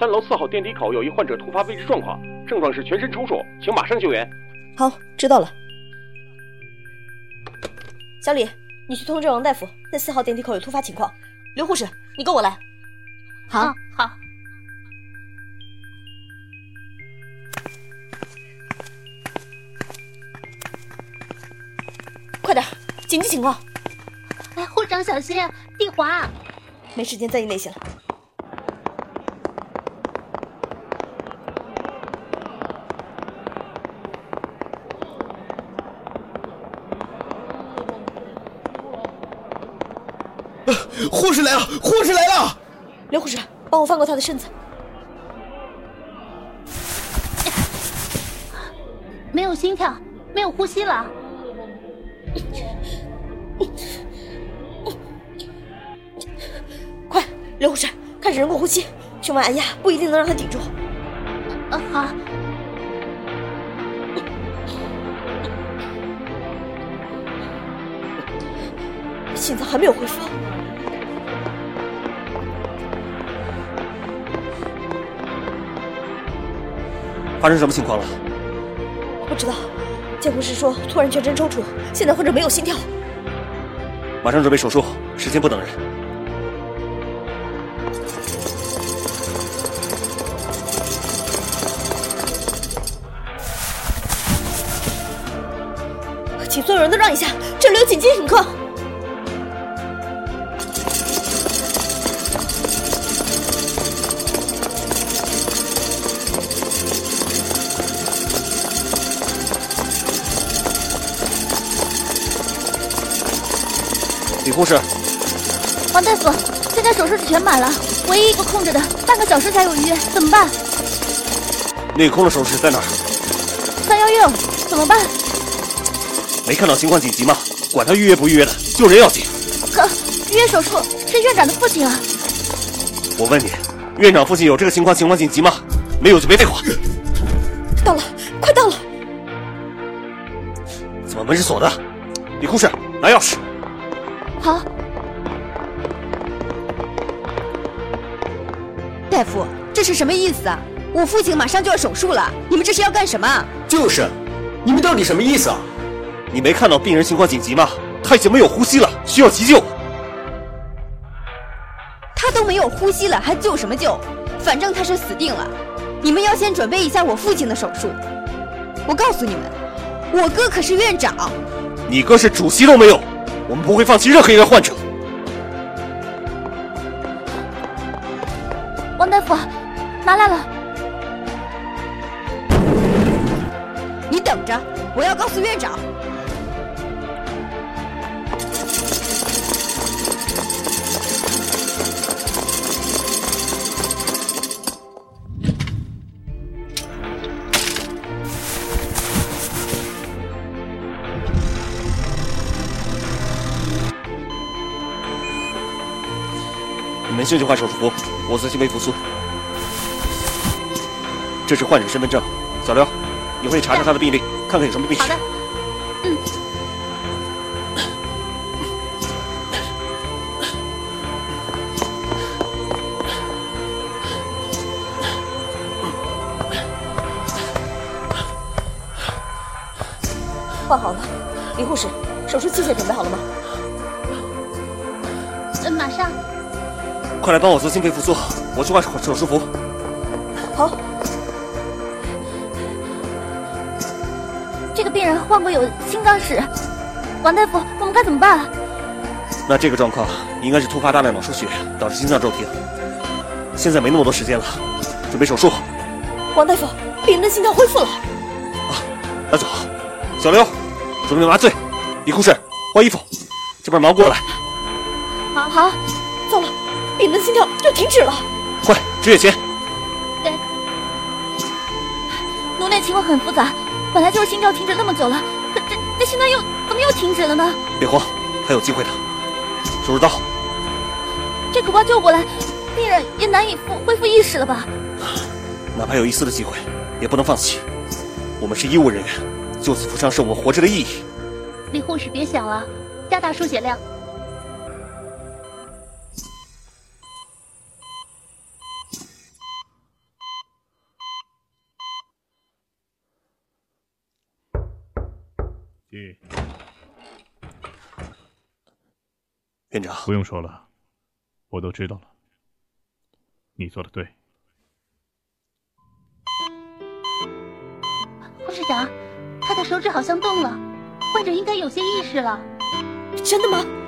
三楼四号电梯口有一患者突发未知状况，症状是全身抽搐，请马上救援。好，知道了。小李，你去通知王大夫，在四号电梯口有突发情况。刘护士，你跟我来。好，好。快点，紧急情况！哎，护士长小心，地滑。没时间在意那些了。护士来了！护士来了！刘护士，帮我翻过他的身子。没有心跳，没有呼吸了。快，刘护士，开始人工呼吸，胸外按压不一定能让他顶住。啊，好。心脏还没有恢复。发生什么情况了？不知道，监护室说突然全身抽搐，现在患者没有心跳。马上准备手术，时间不等人。请所有人都让一下，这里有紧急情况。李护士，王大夫，现在手术室全满了，唯一一个空着的，半个小时才有预约，怎么办？那个空的手术室在哪儿？三幺六，怎么办？没看到情况紧急吗？管他预约不预约的，救人要紧。可预约手术是院长的父亲啊！我问你，院长父亲有这个情况，情况紧急吗？没有就别废话。到了，快到了！怎么门是锁的？李护士，拿钥匙。好，大夫，这是什么意思啊？我父亲马上就要手术了，你们这是要干什么？就是，你们到底什么意思啊？你没看到病人情况紧急吗？他已经没有呼吸了，需要急救。他都没有呼吸了，还救什么救？反正他是死定了。你们要先准备一下我父亲的手术。我告诉你们，我哥可是院长。你哥是主席都没有。我们不会放弃任何一个患者。王大夫，拿来了。你等着，我要告诉院长。你们先去换手术服，我自行为复苏。这是患者身份证，小刘，你回去查查他的病历，看看有什么病史。好的。嗯。换好了，李护士，手术器械准备好了吗？嗯，马上。快来帮我做心肺复苏，我去换手术服。好。这个病人患过有心脏史，王大夫，我们该怎么办？那这个状况应该是突发大量脑出血导致心脏骤停。现在没那么多时间了，准备手术。王大夫，病人的心跳恢复了。啊，那就好。小刘，准备麻醉。李护士，换衣服。这边忙过来。好好，走了。病人的心跳又停止了，快止血钳！对，奴内情况很复杂，本来就是心跳停止那么久了，可这这现在又怎么又停止了呢？别慌，还有机会的。手术刀，这可怕救过来，病人也难以复恢复意识了吧？哪怕有一丝的机会，也不能放弃。我们是医务人员，救死扶伤是我们活着的意义。李护士，别想了，加大输血量。进。院长，不用说了，我都知道了。你做的对。护士长，他的手指好像动了，患者应该有些意识了。真的吗？